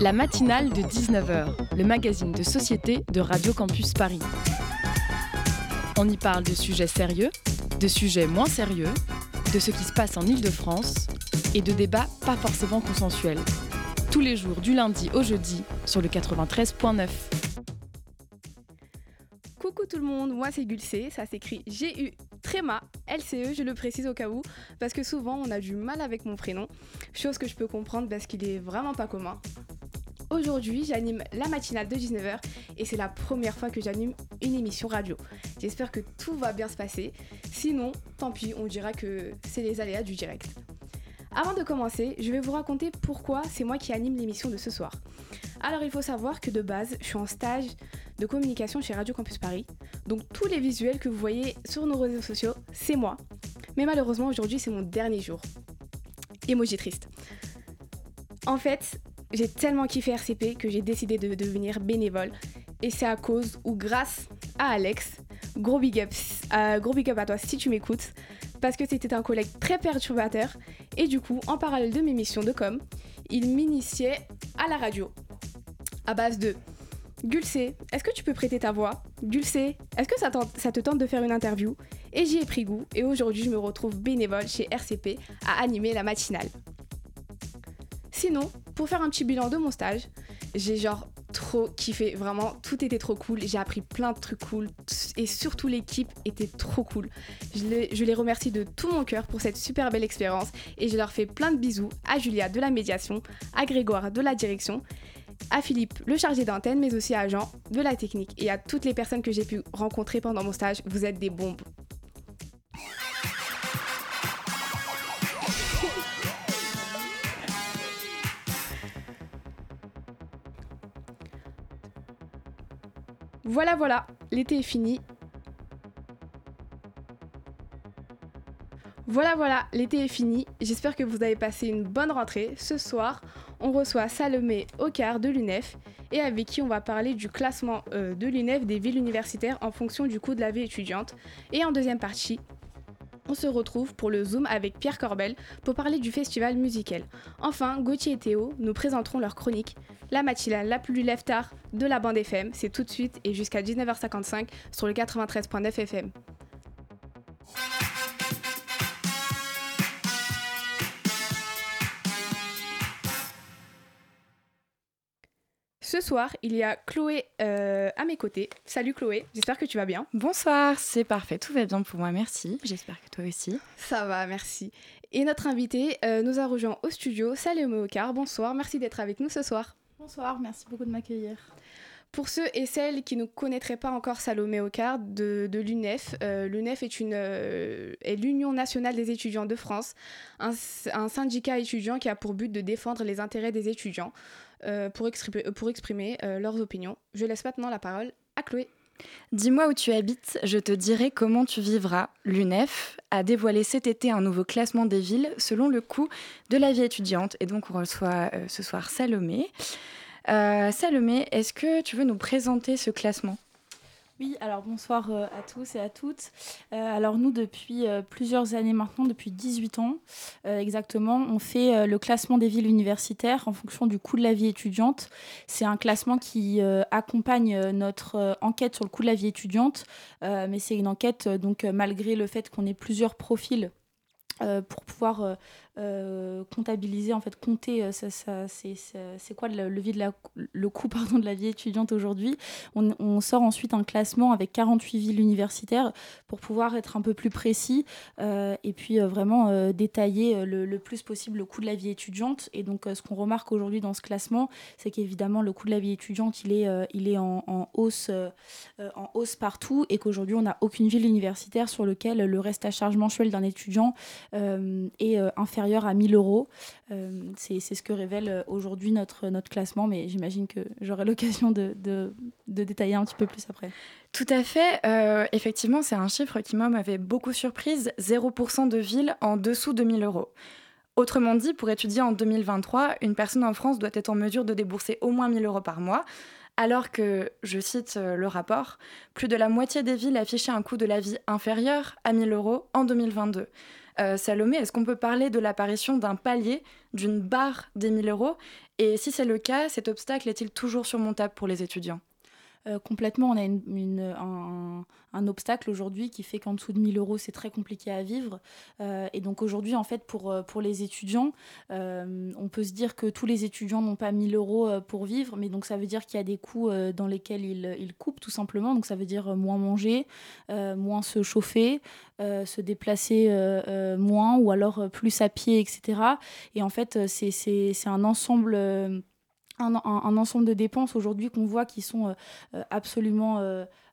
La matinale de 19h, le magazine de société de Radio Campus Paris. On y parle de sujets sérieux, de sujets moins sérieux, de ce qui se passe en Ile-de-France et de débats pas forcément consensuels. Tous les jours du lundi au jeudi sur le 93.9. Coucou tout le monde, moi c'est Gulcé, ça s'écrit G-U Tréma, LCE, je le précise au cas où, parce que souvent on a du mal avec mon prénom, chose que je peux comprendre parce qu'il est vraiment pas commun. Aujourd'hui, j'anime la matinale de 19h et c'est la première fois que j'anime une émission radio. J'espère que tout va bien se passer. Sinon, tant pis, on dira que c'est les aléas du direct. Avant de commencer, je vais vous raconter pourquoi c'est moi qui anime l'émission de ce soir. Alors il faut savoir que de base, je suis en stage de communication chez Radio Campus Paris. Donc tous les visuels que vous voyez sur nos réseaux sociaux, c'est moi. Mais malheureusement aujourd'hui c'est mon dernier jour. Emoji triste. En fait, j'ai tellement kiffé RCP que j'ai décidé de devenir bénévole. Et c'est à cause ou grâce à Alex. Gros big euh, gros big up à toi si tu m'écoutes. Parce que c'était un collègue très perturbateur. Et du coup, en parallèle de mes missions de com, il m'initiait à la radio. À base de Gulcé, est-ce que tu peux prêter ta voix? Gulcé, est-ce que ça, ça, te tente de faire une interview? Et j'y ai pris goût et aujourd'hui je me retrouve bénévole chez RCP à animer la matinale. Sinon, pour faire un petit bilan de mon stage, j'ai genre trop kiffé, vraiment, tout était trop cool, j'ai appris plein de trucs cool et surtout l'équipe était trop cool. Je les, remercie de tout mon cœur pour cette super belle expérience et je leur fais plein de bisous à Julia de la médiation, à Grégoire de la direction à Philippe, le chargé d'antenne, mais aussi à Jean, de la technique, et à toutes les personnes que j'ai pu rencontrer pendant mon stage. Vous êtes des bombes. Voilà, voilà, l'été est fini. Voilà, voilà, l'été est fini. J'espère que vous avez passé une bonne rentrée. Ce soir, on reçoit Salomé Ocar de l'UNEF et avec qui on va parler du classement euh, de l'UNEF des villes universitaires en fonction du coût de la vie étudiante. Et en deuxième partie, on se retrouve pour le Zoom avec Pierre Corbel pour parler du festival musical. Enfin, Gauthier et Théo nous présenteront leur chronique, la matinale la plus lève tard de la bande FM. C'est tout de suite et jusqu'à 19h55 sur le 93.9 FM. Ce soir, il y a Chloé euh, à mes côtés. Salut Chloé, j'espère que tu vas bien. Bonsoir, c'est parfait, tout va bien pour moi, merci. J'espère que toi aussi. Ça va, merci. Et notre invité euh, nous a rejoint au studio, Salomé Ocar. Bonsoir, merci d'être avec nous ce soir. Bonsoir, merci beaucoup de m'accueillir. Pour ceux et celles qui ne connaîtraient pas encore Salomé Ocar de, l'UNEF, euh, l'UNEF est, est l'Union nationale des étudiants de France, un, un, syndicat étudiant qui a pour but de défendre les intérêts des étudiants. Euh, pour exprimer, euh, pour exprimer euh, leurs opinions. Je laisse maintenant la parole à Chloé. Dis-moi où tu habites, je te dirai comment tu vivras. L'UNEF a dévoilé cet été un nouveau classement des villes selon le coût de la vie étudiante. Et donc on reçoit ce soir Salomé. Salomé, est-ce que tu veux nous présenter ce classement? Oui, alors bonsoir euh, à tous et à toutes. Euh, alors nous, depuis euh, plusieurs années maintenant, depuis 18 ans exactement, on fait le classement des villes universitaires en fonction du coût de la vie étudiante. C'est un classement qui accompagne notre enquête sur le coût de la vie étudiante, mais c'est une enquête donc malgré le fait qu'on ait plusieurs profils pour pouvoir euh, comptabiliser, en fait, compter, euh, ça, ça, c'est quoi le, le, de la, le coût pardon, de la vie étudiante aujourd'hui? On, sort ensuite un classement avec 48 villes universitaires pour pouvoir être un peu plus précis euh, et puis vraiment détailler le, le, plus possible le coût de la vie étudiante. Et donc, ce qu'on remarque aujourd'hui dans ce classement, c'est qu'évidemment, le coût de la vie étudiante, il est, il est en, hausse, en hausse partout et qu'aujourd'hui, on n'a aucune ville universitaire sur lequel le reste à charge mensuel d'un étudiant est inférieur à 1000 euros. Euh, c'est ce que révèle euh, aujourd'hui notre, notre classement, mais j'imagine que j'aurai l'occasion de, de, détailler un petit peu plus après. Tout à fait. Euh, effectivement, c'est un chiffre qui m'avait beaucoup surprise. 0% de villes en dessous de 1000 euros. Autrement dit, pour étudier en 2023, une personne en France doit être en mesure de débourser au moins 1000 euros par mois, alors que, je cite le rapport, plus de la moitié des villes affichaient un coût de la vie inférieur à 1000 euros en 2022. Salomé, est-ce qu'on peut parler de l'apparition d'un palier, d'une barre des 1000 euros? Et si c'est le cas, cet obstacle est-il toujours surmontable pour les étudiants? Euh, complètement, on a un, obstacle aujourd'hui qui fait qu'en dessous de 1000 euros, c'est très compliqué à vivre. Euh, et donc aujourd'hui, en fait, pour, euh, les étudiants, on peut se dire que tous les étudiants n'ont pas 1000 euros pour vivre, mais donc ça veut dire qu'il y a des coûts dans lesquels ils, coupent tout simplement. Donc ça veut dire moins manger, moins se chauffer, se déplacer moins ou alors plus à pied, etc. Et en fait, c'est un ensemble un, ensemble de dépenses aujourd'hui qu'on voit qui sont euh, euh, absolument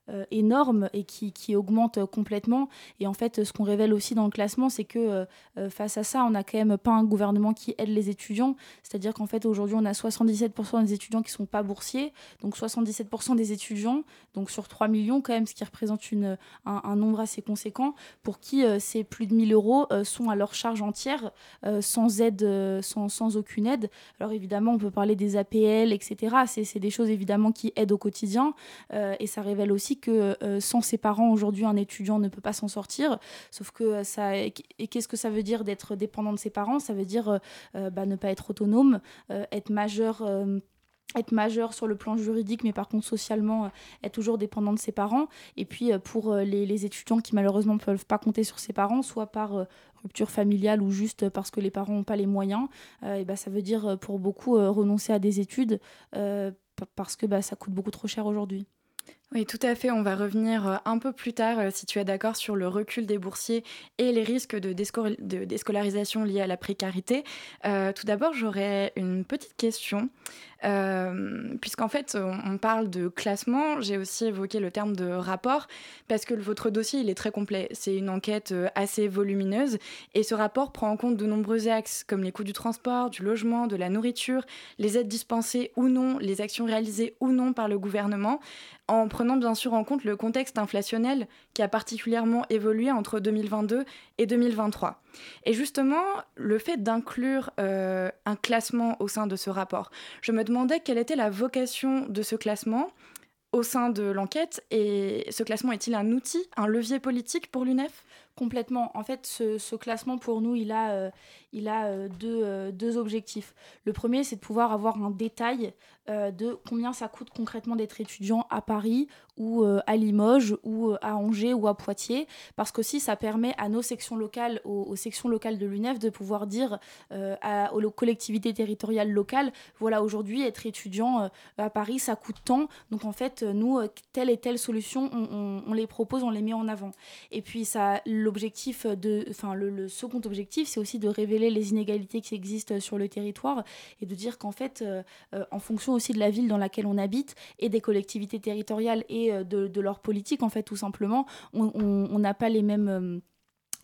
euh, euh, énorme et qui, qui, augmente complètement. Et en fait, ce qu'on révèle aussi dans le classement, c'est que euh, euh, face à ça, on n'a quand même pas un gouvernement qui aide les étudiants. C'est-à-dire qu'en fait, aujourd'hui, on a 77% des étudiants qui ne sont pas boursiers. Donc 77% des étudiants, donc sur 3 millions quand même, ce qui représente une, un, nombre assez conséquent, pour qui ces plus de 1000 euros sont à leur charge entière, sans aide, sans, sans, aucune aide. Alors évidemment, on peut parler des APL, etc. C'est des choses évidemment qui aident au quotidien. et ça révèle aussi que euh, sans ses parents, aujourd'hui, un étudiant ne peut pas s'en sortir. Sauf que euh, ça. Et qu'est-ce que ça veut dire d'être dépendant de ses parents? Ça veut dire euh, bah, ne pas être autonome, être majeur être majeur sur le plan juridique, mais par contre socialement, être toujours dépendant de ses parents. Et puis pour les, étudiants qui malheureusement ne peuvent pas compter sur ses parents, soit par rupture familiale ou juste parce que les parents n'ont pas les moyens, bah, ça veut dire pour beaucoup renoncer à des études parce que bah, ça coûte beaucoup trop cher aujourd'hui. Oui, tout à fait. On va revenir euh, un peu plus tard, euh, si tu es d'accord, sur le recul des boursiers et les risques de, déscolarisation liés à la précarité. Euh, tout d'abord, j'aurais une petite question. Euh, puisqu'en fait, on, parle de classement, j'ai aussi évoqué le terme de rapport, parce que votre dossier, il est très complet. C'est une enquête euh, assez volumineuse, et ce rapport prend en compte de nombreux axes, comme les coûts du transport, du logement, de la nourriture, les aides dispensées ou non, les actions réalisées ou non par le gouvernement, en prenant bien sûr en compte le contexte inflationnel qui a particulièrement évolué entre 2022 et 2023. Et justement, le fait d'inclure euh, un classement au sein de ce rapport, je me demandais quelle était la vocation de ce classement au sein de l'enquête et ce classement est-il un outil, un levier politique pour l'UNEF? Complètement. En fait, ce, classement, pour nous, il a, euh, il a euh, deux, euh, deux, objectifs. Le premier, c'est de pouvoir avoir un détail de combien ça coûte concrètement d'être étudiant à Paris ou à Limoges ou à Angers ou à Poitiers. Parce que ça permet à nos sections locales, aux, sections locales de l'UNEF, de pouvoir dire aux collectivités territoriales locales, voilà, aujourd'hui, être étudiant à Paris, ça coûte tant. Donc, en fait, nous, telle et telle solution, on, on les propose, on les met en avant. Et puis, ça l'objectif de, enfin le, second objectif, c'est aussi de révéler les inégalités qui existent sur le territoire et de dire qu'en fait, euh, euh, en fonction aussi de la ville dans laquelle on habite et des collectivités territoriales et euh, de, leur politique, en fait, tout simplement, on n'a pas les mêmes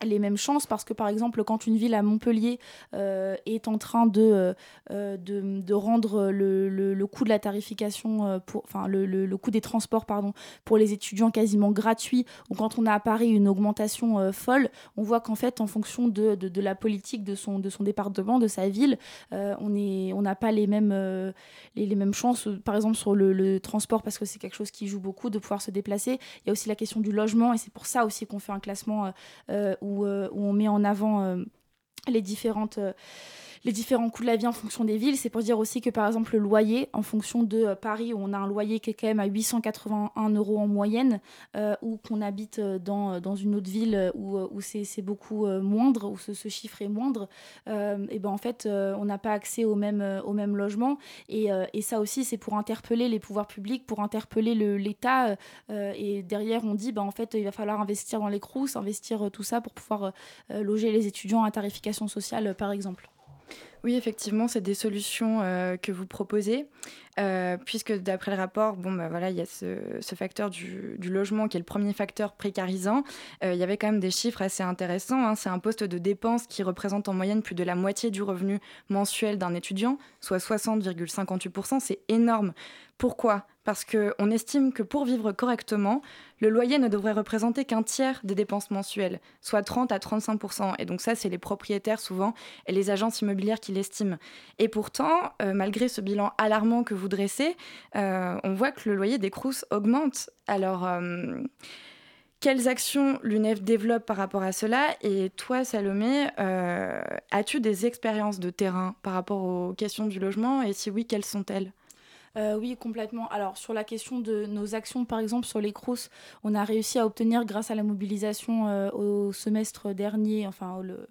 les mêmes chances parce que par exemple quand une ville à Montpellier euh, est en train de, euh, de, de, rendre le, le, coût de la tarification euh, pour enfin le, le, coût des transports pardon pour les étudiants quasiment gratuit ou quand on a à Paris une augmentation folle on voit qu'en fait en fonction de, de, de, la politique de son, de son département de sa ville on est on n'a pas les mêmes les, les, mêmes chances par exemple sur le, transport parce que c'est quelque chose qui joue beaucoup de pouvoir se déplacer. Il y a aussi la question du logement et c'est pour ça aussi qu'on fait un classement où euh, où, on met en avant euh, les différentes euh, les différents coûts de la vie en fonction des villes. C'est pour dire aussi que par exemple le loyer, en fonction de euh, Paris, où on a un loyer qui est quand même à 881 euros en moyenne, euh, ou qu'on habite euh, dans, dans une autre ville où, où c'est beaucoup moindre, où ce, chiffre est moindre, et ben en fait on n'a pas accès au même, au même logement. Et, et ça aussi c'est pour interpeller les pouvoirs publics, pour interpeller l'État. et derrière on dit ben en fait il va falloir investir dans les crous, investir tout ça pour pouvoir loger les étudiants à tarification sociale par exemple. Oui, effectivement, c'est des solutions euh, que vous proposez, euh, puisque d'après le rapport, bon, bah, voilà, il y a ce, facteur du, logement qui est le premier facteur précarisant. Euh, il y avait quand même des chiffres assez intéressants. Hein. C'est un poste de dépense qui représente en moyenne plus de la moitié du revenu mensuel d'un étudiant, soit 60,58%. C'est énorme. Pourquoi? Parce qu'on estime que pour vivre correctement, le loyer ne devrait représenter qu'un tiers des dépenses mensuelles, soit 30 à 35% Et donc ça, c'est les propriétaires souvent et les agences immobilières qui l'estiment. Et pourtant, euh, malgré ce bilan alarmant que vous dressez, euh, on voit que le loyer des Crous augmente. Alors, euh, Quelles actions l'UNEF développe par rapport à cela? Et toi, Salomé, as-tu des expériences de terrain par rapport aux questions du logement? Et si oui, quelles sont-elles? Euh, oui, complètement. Alors, sur la question de nos actions, par exemple, sur les CROUS, on a réussi à obtenir, grâce à la mobilisation euh, au semestre dernier, enfin, le,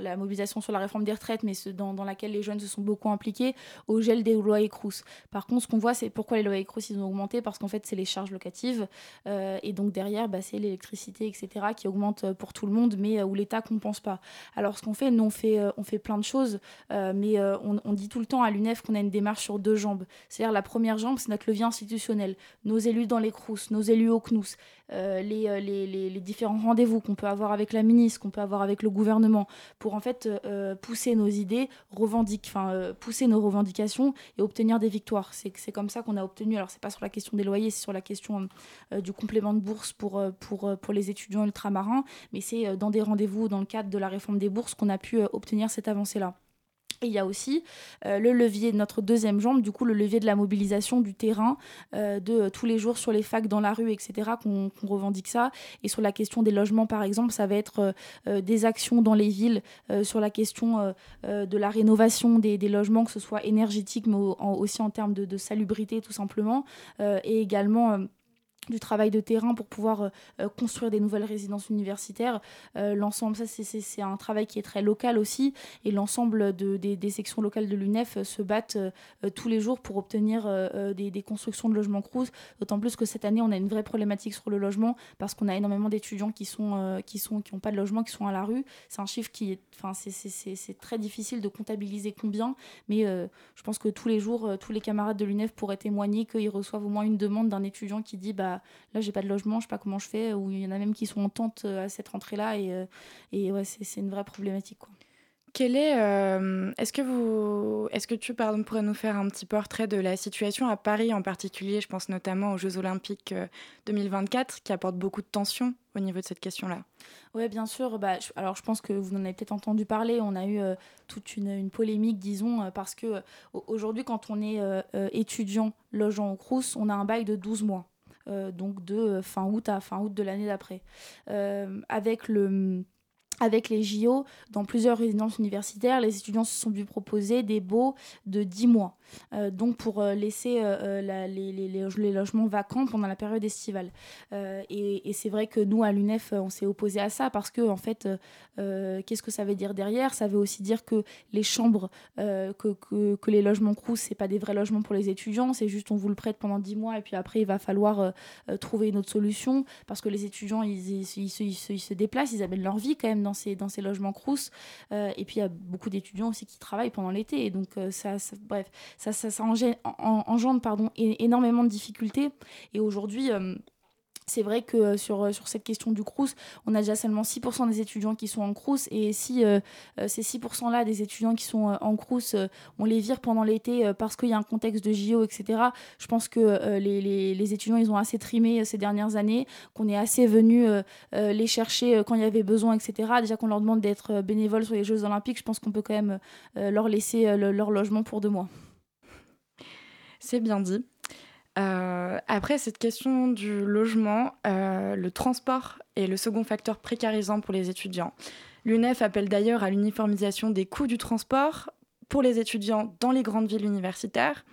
la mobilisation sur la réforme des retraites, mais dans, laquelle les jeunes se sont beaucoup impliqués, au gel des loyers crous. Par contre, ce qu'on voit, c'est pourquoi les loyers crous ils ont augmenté, parce qu'en fait, c'est les charges locatives, euh, et donc derrière, bah, c'est l'électricité, etc., qui augmente pour tout le monde, mais euh, où l'État compense pas. Alors, ce qu'on fait, nous, on fait, euh, on fait plein de choses, mais on, dit tout le temps à l'UNEF qu'on a une démarche sur deux jambes. C'est-à-dire, la première jambe, c'est notre levier institutionnel. Nos élus dans les crous, nos élus au CNUS, les différents rendez-vous qu'on peut avoir avec la ministre, qu'on peut avoir avec le gouvernement, pour en fait euh, pousser nos idées, revendiquer, enfin euh, pousser nos revendications et obtenir des victoires. C'est c'est comme ça qu'on a obtenu. Alors c'est pas sur la question des loyers, c'est sur la question euh, du complément de bourse pour pour pour les étudiants ultramarins, mais c'est dans des rendez-vous dans le cadre de la réforme des bourses qu'on a pu obtenir cette avancée là. Et il y a aussi euh, le levier, notre deuxième jambe, du coup le levier de la mobilisation du terrain, euh, de euh, tous les jours sur les facs, dans la rue, etc., qu'on revendique ça. Et sur la question des logements, par exemple, ça va être des actions dans les villes sur la question de la rénovation des, logements, que ce soit énergétique, mais aussi en termes de, de, salubrité, tout simplement. et également du travail de terrain pour pouvoir euh, euh, construire des nouvelles résidences universitaires. Euh, l'ensemble, ça c'est un travail qui est très local aussi, et l'ensemble de, des, sections locales de l'UNEF se battent tous les jours pour obtenir des, constructions de logements Crous, d'autant plus que cette année on a une vraie problématique sur le logement, parce qu'on a énormément d'étudiants qui sont qui sont qui n'ont pas de logement, qui sont à la rue. C'est un chiffre qui est, enfin c'est très difficile de comptabiliser combien, mais je pense que tous les jours, tous les camarades de l'UNEF pourraient témoigner qu'ils reçoivent au moins une demande d'un étudiant qui dit bah là j'ai pas de logement, je sais pas comment je fais, ou il y en a même qui sont en tente euh, à cette rentrée-là, et, euh, et ouais, c'est une vraie problématique. Quoi. Quel est, euh, est-ce que vous, est-ce que tu pardon, pourrais nous faire un petit portrait de la situation à Paris en particulier? Je pense notamment aux Jeux Olympiques 2024 qui apportent beaucoup de tensions au niveau de cette question-là. Oui, bien sûr. Bah, alors, je pense que vous en avez peut-être entendu parler. On a eu toute une, une, polémique, disons, parce que aujourd'hui, quand on est étudiant logeant au Crous, on a un bail de 12 mois. Euh, donc de euh, fin août à fin août de l'année d'après. Euh, avec le avec les JO, dans plusieurs résidences universitaires, les étudiants se sont vus proposer des baux de 10 mois. Euh, donc pour euh, laisser euh, les, les, les, logements vacants pendant la période estivale. et, c'est vrai que nous, à l'UNEF, on s'est opposé à ça parce que, en fait, qu'est-ce que ça veut dire derrière? Ça veut aussi dire que les chambres, que, que, que, les logements crous, c'est pas des vrais logements pour les étudiants, c'est juste on vous le prête pendant 10 mois et puis après, il va falloir trouver une autre solution parce que les étudiants, ils, ils, se, ils, se, déplacent, ils amènent leur vie quand même dans ces, dans ces logements crous. et puis, il y a beaucoup d'étudiants aussi qui travaillent pendant l'été. Et donc, ça, bref, ça, engendre, énormément de difficultés. Et aujourd'hui, euh, c'est vrai que euh, sur, euh, sur cette question du Crous, on a déjà seulement 6% des étudiants qui sont en Crous. Et si ces 6%-là des étudiants qui sont en Crous, on les vire pendant l'été parce qu'il y a un contexte de JO, etc., je pense que les, étudiants, ils ont assez trimé ces dernières années, qu'on est assez venu les chercher quand il y avait besoin, etc. Déjà qu'on leur demande d'être bénévoles sur les Jeux Olympiques, je pense qu'on peut quand même leur laisser leur logement pour deux mois. C'est bien dit. Euh, après cette question du logement, euh, le transport est le second facteur précarisant pour les étudiants. L'UNEF appelle d'ailleurs à l'uniformisation des coûts du transport pour les étudiants dans les grandes villes universitaires.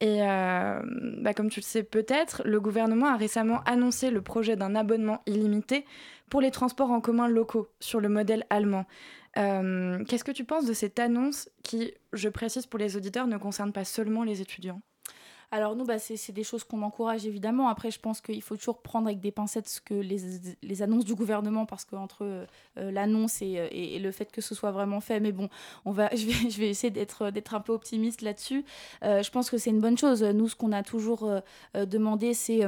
Et euh, bah comme tu le sais peut-être, le gouvernement a récemment annoncé le projet d'un abonnement illimité pour les transports en commun locaux sur le modèle allemand. Qu'est-ce que tu penses de cette annonce qui, je précise pour les auditeurs, ne concerne pas seulement les étudiants? Alors nous, bah, c'est des choses qu'on encourage évidemment. Après, je pense qu'il faut toujours prendre avec des pincettes les, annonces du gouvernement, parce qu'entre euh, l'annonce et, euh, et, le fait que ce soit vraiment fait, mais bon, on va, je, vais, essayer d'être un peu optimiste là-dessus. Euh, je pense que c'est une bonne chose. Nous, ce qu'on a toujours euh, euh demandé, c'est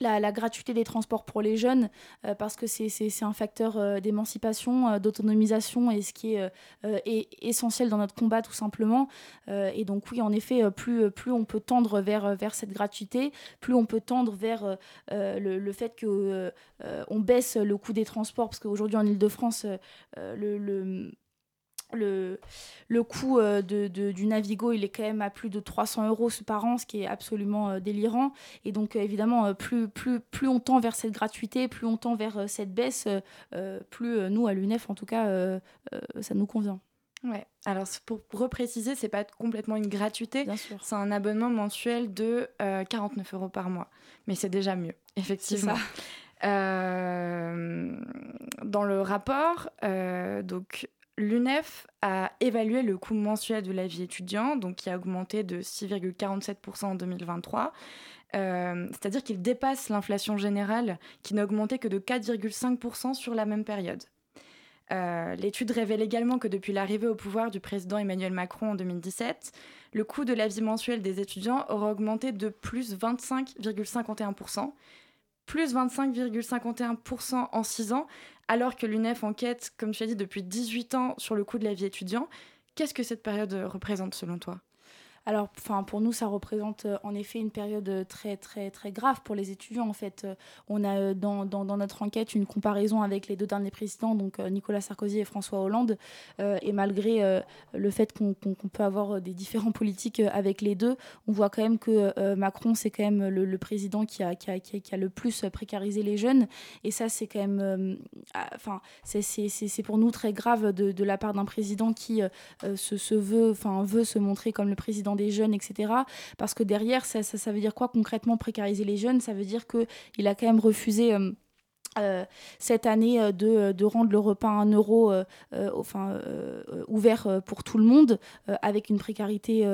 la, gratuité des transports pour les jeunes, euh, parce que c'est un facteur euh, d'émancipation, euh, d'autonomisation, et ce qui est, essentiel dans notre combat tout simplement. et donc oui, en effet, plus, on peut tendre vers, cette gratuité, plus on peut tendre vers le, fait qu'on on baisse le coût des transports, parce qu'aujourd'hui en Ile-de-France, le, le le, le coût euh, de, du Navigo, il est quand même à plus de 300 euros par an, ce qui est absolument euh, délirant. Et donc, euh, évidemment, plus, plus, plus on tend vers cette gratuité, plus on tend vers cette baisse, plus nous, à l'UNEF, en tout cas, ça nous convient. Ouais. Alors pour repréciser, c'est pas complètement une gratuité, c'est un abonnement mensuel de 49 euros par mois, mais c'est déjà mieux, effectivement. dans le rapport, donc l'UNEF a évalué le coût mensuel de la vie étudiante, donc qui a augmenté de 6,47% en 2023. Euh, c'est-à-dire qu'il dépasse l'inflation générale qui n'a augmenté que de 4,5% sur la même période. Euh, l'étude révèle également que depuis l'arrivée au pouvoir du président Emmanuel Macron en 2017, le coût de la vie mensuelle des étudiants aura augmenté de plus 25,51%, plus 25,51% en 6 ans, alors que l'UNEF enquête, comme tu as dit, depuis 18 ans sur le coût de la vie étudiante. Qu'est-ce que cette période représente selon toi? Alors, enfin, pour nous, ça représente euh, en effet une période euh, très, très, très grave pour les étudiants. En fait, euh, on a dans, dans, notre enquête une comparaison avec les deux derniers présidents, donc Nicolas Sarkozy et François Hollande. et malgré le fait qu'on peut avoir des différents politiques avec les deux, on voit quand même que Macron, c'est quand même le, président qui a, qui, a, qui, a, le plus précarisé les jeunes. Et ça, c'est quand même, ah, enfin, c'est pour nous très grave de, de la part d'un président qui se, se veut, enfin, veut se montrer comme le président des jeunes, etc. Parce que derrière, ça, ça, veut dire quoi concrètement précariser les jeunes? Ça veut dire qu'il a quand même refusé... Euh, euh, cette année euh, de, de, rendre le repas à 1 euro enfin, ouvert pour tout le monde avec une précarité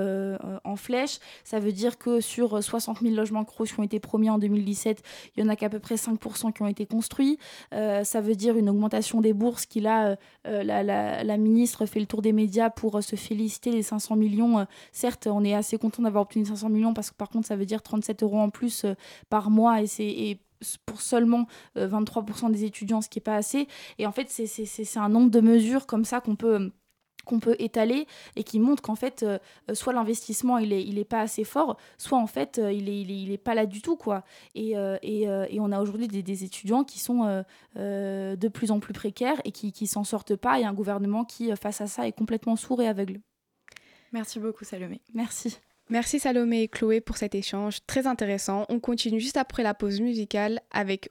en flèche. Ça veut dire que sur 60 000 logements crous qui ont été promis en 2017, il y en a qu'à peu près 5% qui ont été construits. ça veut dire une augmentation des bourses qui là, la, la, la, ministre fait le tour des médias pour se féliciter des 500 millions. certes, on est assez content d'avoir obtenu 500 millions parce que par contre, ça veut dire 37 euros en plus par mois et c'est pour seulement 23% euh, des étudiants, ce qui n'est pas assez. Et en fait, c'est un nombre de mesures comme ça qu'on peut qu'on peut étaler et qui montre qu'en fait euh, soit l'investissement il est il est pas assez fort soit en fait euh, il est, il est, pas là du tout quoi. Et, et, et on a aujourd'hui des, étudiants qui sont de plus en plus précaires et qui qui s'en sortent pas. Et un gouvernement qui face à ça est complètement sourd et aveugle. Merci beaucoup Salomé. Merci Merci Salomé et Chloé pour cet échange très intéressant. On continue juste après la pause musicale avec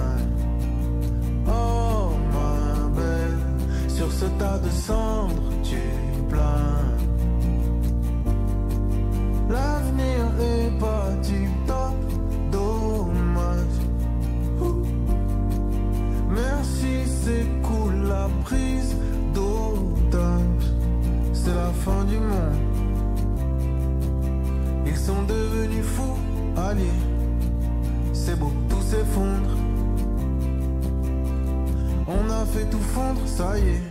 de cendre, tu plains. L'avenir est pas du top, dommage. Merci, c'est cool la prise d'otage. C'est la fin du monde. Ils sont devenus fous, alliés. C'est beau, tout s'effondre. On a fait tout fondre, ça y est.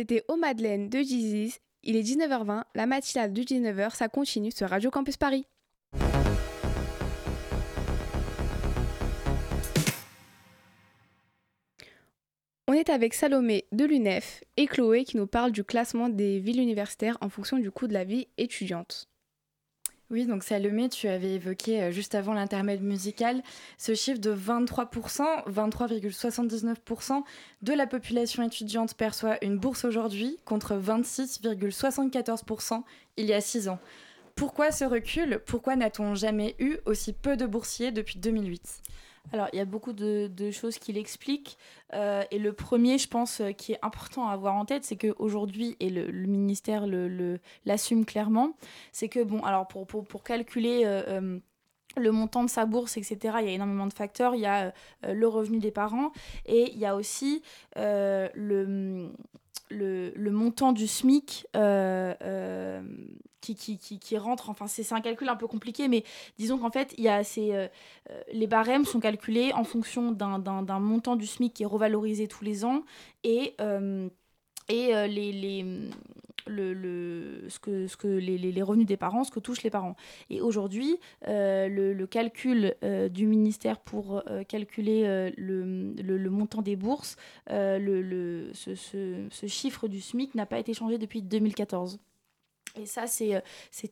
C'était Au Madeleine de Jesus. Il est 19h20, la matinale de 19h, ça continue sur Radio Campus Paris. On est avec Salomé de l'UNEF et Chloé qui nous parle du classement des villes universitaires en fonction du coût de la vie étudiante. Oui, donc Salomé, tu avais évoqué euh, juste avant l'intermède musical ce chiffre de 23%, 23,79% de la population étudiante perçoit une bourse aujourd'hui contre 26,74% il y a six ans. Pourquoi ce recul? Pourquoi n'a-t-on jamais eu aussi peu de boursiers depuis 2008 alors, il y a beaucoup de, choses qui l'expliquent. Euh, et le premier, je pense, euh, qui est important à avoir en tête, c'est qu'aujourd'hui, et le, ministère l'assume le, clairement, c'est que, bon, alors pour, pour, calculer... Euh, le montant de sa bourse, etc. Il y a énormément de facteurs. Il y a le revenu des parents et il y a aussi le, le, montant du SMIC euh, euh, qui, rentre, enfin c'est un calcul un peu compliqué, mais disons qu'en fait, y a ces, euh, les barèmes sont calculés en fonction d'un montant du SMIC qui est revalorisé tous les ans et, et les le, le, ce que, ce que les, les, revenus des parents, ce que touchent les parents. Et aujourd'hui, euh, le, le, calcul euh, du ministère pour euh, calculer le, le, montant des bourses, le, ce, ce, ce, chiffre du SMIC n'a pas été changé depuis 2014. Et ça, euh,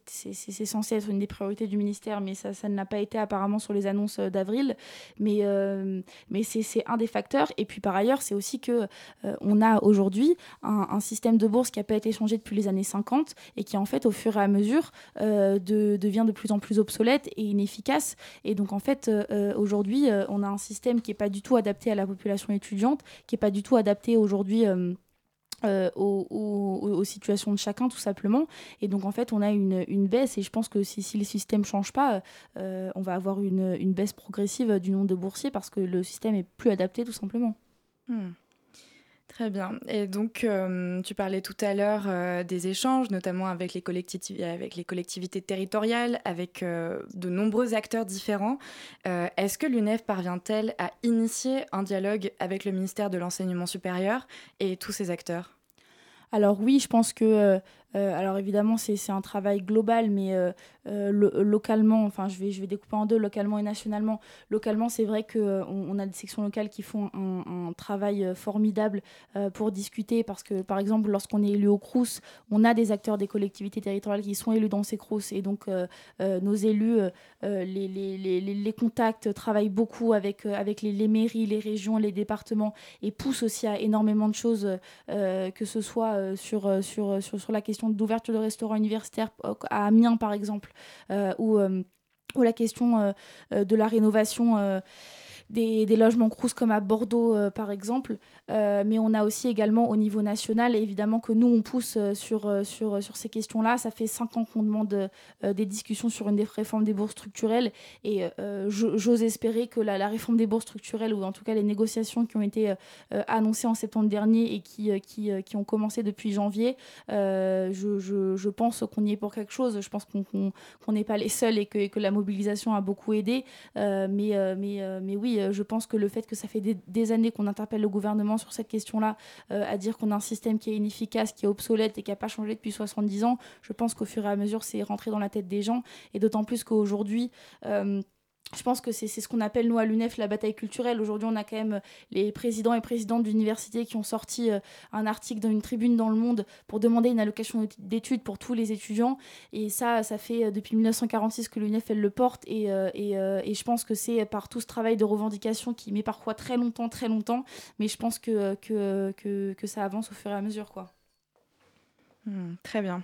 c'est censé être une des priorités du ministère, mais ça, ça ne l'a pas été apparemment sur les annonces euh, d'avril. Mais, euh, mais c'est un des facteurs. Et puis par ailleurs, c'est aussi que on a aujourd'hui un, système de bourse qui n'a pas été changé depuis les années 50 et qui, en fait, au fur et à mesure, de, devient de plus en plus obsolète et inefficace. Et donc, en fait, aujourd'hui, on a un système qui n'est pas du tout adapté à la population étudiante, qui n'est pas du tout adapté aujourd'hui euh, aux, situations de chacun tout simplement. Et donc en fait on a une, baisse. Et je pense que si, le système change pas euh, on va avoir une, une, baisse progressive du nombre de boursiers parce que le système est plus adapté tout simplement. Hmm. Très bien. Et donc, euh, tu parlais tout à l'heure des échanges, notamment avec les, collectivités, territoriales, avec de nombreux acteurs différents. Est-ce que l'UNEF parvient-elle à initier un dialogue avec le ministère de l'Enseignement supérieur et tous ces acteurs? Alors oui, je pense que euh, alors évidemment, c'est un travail global, mais euh, euh, localement, enfin je vais, je vais découper en deux, localement et nationalement. Localement, c'est vrai qu'on on a des sections locales qui font un, travail formidable pour discuter, parce que par exemple, lorsqu'on est élu au CRUS, on a des acteurs des collectivités territoriales qui sont élus dans ces CRUS, et donc nos élus, les, les, les, les, contacts travaillent beaucoup avec, avec les, mairies, les régions, les départements, et poussent aussi à énormément de choses, que ce soit sur, sur, sur, sur la question d'ouverture de restaurants universitaires euh, à Amiens, par exemple, euh, euh, ou la question de la rénovation des, logements crous comme à Bordeaux, euh, par exemple. Euh, mais on a aussi également au niveau national, évidemment que nous, on pousse euh, sur, sur, sur ces questions-là. Ça fait cinq ans qu'on demande des discussions sur une réforme des bourses structurelles. Et j'ose espérer que la, réforme des bourses structurelles, ou en tout cas les négociations qui ont été annoncées en septembre dernier et qui, qui, qui ont commencé depuis janvier, je, je, pense qu'on y est pour quelque chose. Je pense qu'on n'est pas les seuls et que, que, la mobilisation a beaucoup aidé. mais, mais, mais oui, euh, je pense que le fait que ça fait des, années qu'on interpelle le gouvernement sur cette question-là, euh, à dire qu'on a un système qui est inefficace, qui est obsolète et qui n'a pas changé depuis 70 ans, je pense qu'au fur et à mesure, c'est rentré dans la tête des gens. Et d'autant plus qu'aujourd'hui, euh, je pense que c'est ce qu'on appelle, nous, à l'UNEF, la bataille culturelle. Aujourd'hui, on a quand même euh, les présidents et présidentes d'universités qui ont sorti euh, un article dans une tribune dans le monde pour demander une allocation d'études pour tous les étudiants. Et ça, ça fait euh, depuis 1946 que l'UNEF, elle le porte. Et, et, et je pense que c'est par tout ce travail de revendication qui met parfois très longtemps, très longtemps. Mais je pense que, que, que, ça avance au fur et à mesure. quoi. Hmm, très bien.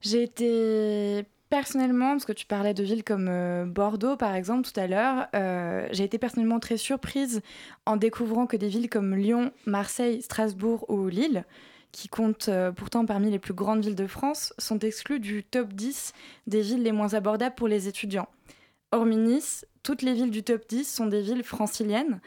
J'ai été personnellement, parce que tu parlais de villes comme euh, Bordeaux par exemple tout à l'heure, euh, j'ai été personnellement très surprise en découvrant que des villes comme Lyon, Marseille, Strasbourg ou Lille, qui comptent euh, pourtant parmi les plus grandes villes de France, sont exclues du top 10 des villes les moins abordables pour les étudiants. Hormis Nice, toutes les villes du top 10 sont des villes franciliennes.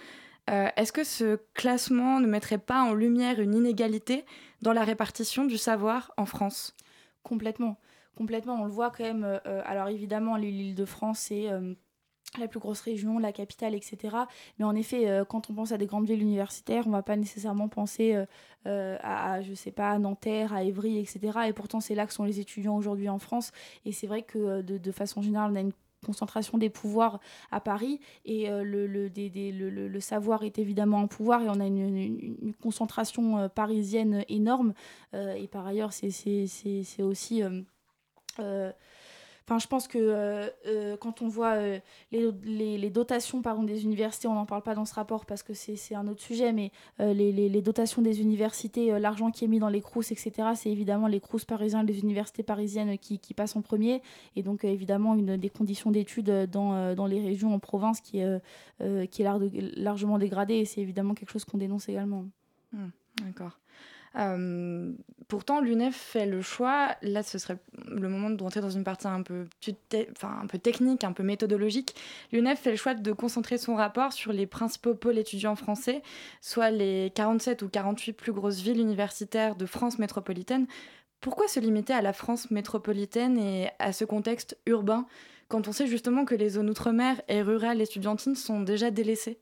Est-ce que ce classement ne mettrait pas en lumière une inégalité dans la répartition du savoir en France? Complètement. Complètement. On le voit quand même. alors évidemment, l'île de France, c'est la plus grosse région, la capitale, etc. Mais en effet, euh, quand on pense à des grandes villes universitaires, on ne va pas nécessairement penser euh, euh, à, je sais pas, à Nanterre, à Évry, etc. Et pourtant, c'est là que sont les étudiants aujourd'hui en France. Et c'est vrai que de, façon générale, on a une concentration des pouvoirs à Paris et le, le, le, savoir est évidemment un pouvoir et on a une, concentration parisienne énorme. et par ailleurs, c'est aussi... Enfin, je pense que euh, euh, quand on voit euh, les, dotations des universités, on n'en parle pas dans ce rapport parce que c'est un autre sujet, mais les, dotations des universités, l'argent qui est mis dans les crous, etc., c'est évidemment les crous parisiens et les universités parisiennes qui, passent en premier. Et donc, évidemment, une des conditions d'études dans, les régions en province qui, qui est largement dégradée. Et c'est évidemment quelque chose qu'on dénonce également. Mmh, d'accord. Euh, pourtant, l'UNEF fait le choix, là ce serait le moment de rentrer dans une partie un peu, enfin, un peu technique, un peu méthodologique. L'UNEF fait le choix de concentrer son rapport sur les principaux pôles étudiants français, soit les 47 ou 48 plus grosses villes universitaires de France métropolitaine. Pourquoi se limiter à la France métropolitaine et à ce contexte urbain quand on sait justement que les zones outre-mer et rurales étudiantines sont déjà délaissées?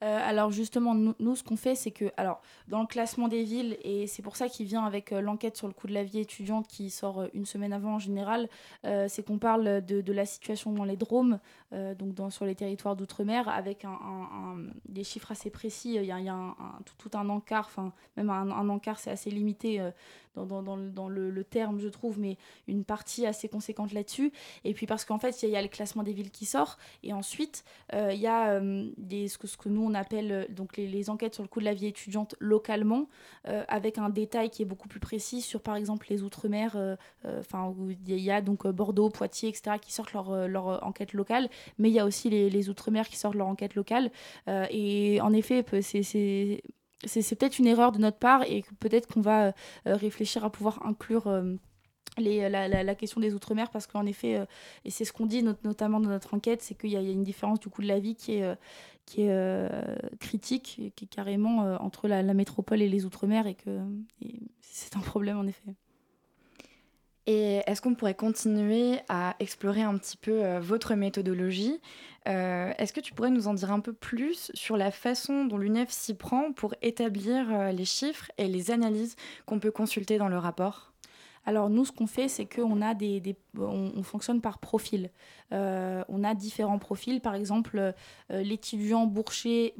Alors justement, nous, ce qu'on fait, c'est que, alors, dans le classement des villes, et c'est pour ça qu'il vient avec euh, l'enquête sur le coût de la vie étudiante qui sort euh, une semaine avant en général, c'est qu'on parle de, la situation dans les Drômes, donc dans, sur les territoires d'outre-mer, avec un, des chiffres assez précis. Il y a, tout, un encart, enfin, même un, encart, c'est assez limité dans, dans, dans, le, terme, je trouve, mais une partie assez conséquente là-dessus. Et puis parce qu'en fait, il y, a le classement des villes qui sort. Et ensuite, euh, il y a euh, des, ce, que, ce que nous, appelle euh, donc les, enquêtes sur le coût de la vie étudiante localement, avec un détail qui est beaucoup plus précis sur, par exemple, les Outre-mer, enfin, où il y a donc Bordeaux, Poitiers, etc., qui sortent leur, enquête locale. Mais il y a aussi les, Outre-mer qui sortent leur enquête locale. et en effet, c'est peut-être une erreur de notre part et peut-être qu'on va euh, réfléchir à pouvoir inclure euh, les, la, question des outre-mer parce qu'en effet, euh, et c'est ce qu'on dit notamment dans notre enquête, c'est qu'il y, a une différence du coût de la vie qui est, qui est critique, qui est carrément entre la, métropole et les outre-mer et que c'est un problème en effet. Et est-ce qu'on pourrait continuer à explorer un petit peu votre méthodologie? Euh, est-ce que tu pourrais nous en dire un peu plus sur la façon dont l'UNEF s'y prend pour établir euh, les chiffres et les analyses qu'on peut consulter dans le rapport? Alors nous, ce qu'on fait, c'est qu'on a des, on, fonctionne par profil. Euh, on a différents profils. Par exemple, l'étudiant boursier,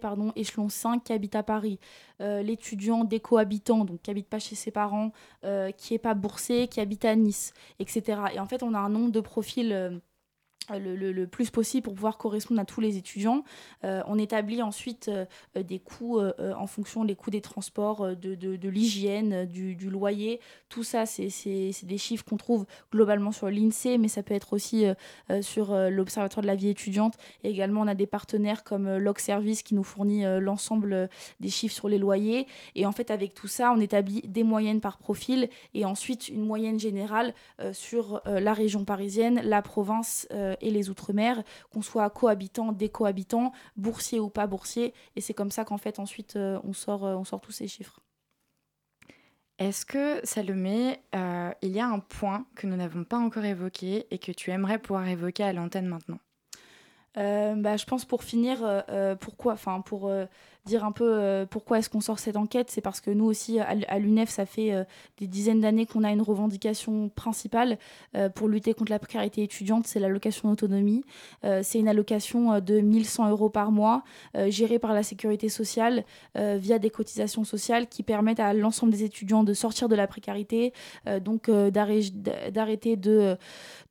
pardon, échelon 5 qui habite à Paris. l'étudiant décohabitant, donc qui habite pas chez ses parents, qui est pas boursier, qui habite à Nice, etc. Et en fait, on a un nombre de profils le, le, plus possible pour pouvoir correspondre à tous les étudiants. Euh, on établit ensuite euh, des coûts euh, en fonction des coûts des transports, de, de, de l'hygiène, du, du, loyer. Tout ça, c'est des chiffres qu'on trouve globalement sur l'INSEE, mais ça peut être aussi sur l'Observatoire de la vie étudiante. Et également, on a des partenaires comme Log Service qui nous fournit l'ensemble des chiffres sur les loyers. Et en fait, avec tout ça, on établit des moyennes par profil et ensuite une moyenne générale sur la région parisienne, la province et les Outre-mer, qu'on soit cohabitant, décohabitant, boursier ou pas boursier. Et c'est comme ça qu'en fait, ensuite, euh, on, sort, euh, on sort tous ces chiffres. Est-ce que, Salomé, euh, il y a un point que nous n'avons pas encore évoqué et que tu aimerais pouvoir évoquer à l'antenne maintenant? Bah, je pense pour finir, pourquoi, enfin pour dire un peu euh, pourquoi est-ce qu'on sort cette enquête, c'est parce que nous aussi, à, l'UNEF, ça fait euh, des dizaines d'années qu'on a une revendication principale euh, pour lutter contre la précarité étudiante, c'est l'allocation d'autonomie. c'est une allocation de 1100 euros par mois, gérée par la sécurité sociale via des cotisations sociales qui permettent à l'ensemble des étudiants de sortir de la précarité, donc d'arrêter de,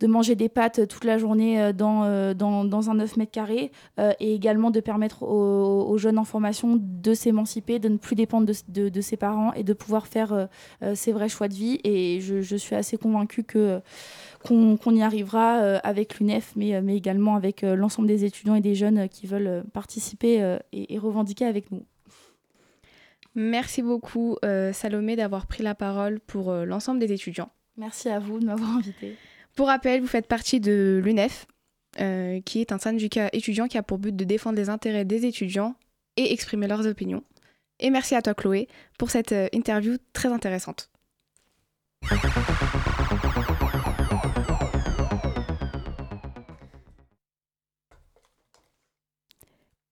manger des pâtes toute la journée dans, un 9 mètres carrés et également de permettre aux jeunes en formation de s'émanciper, de ne plus dépendre de, ses parents et de pouvoir faire euh, euh, ses vrais choix de vie. Et je, suis assez convaincue que qu'on y arrivera euh, avec l'UNEF, mais, mais également avec l'ensemble des étudiants et des jeunes qui veulent participer et, revendiquer avec nous. Merci beaucoup Salomé d'avoir pris la parole pour l'ensemble des étudiants. Merci à vous de m'avoir invité. Pour rappel, vous faites partie de l'UNEF, qui est un syndicat étudiant qui a pour but de défendre les intérêts des étudiants et exprimer leurs opinions. Et merci à toi Chloé pour cette euh, interview très intéressante.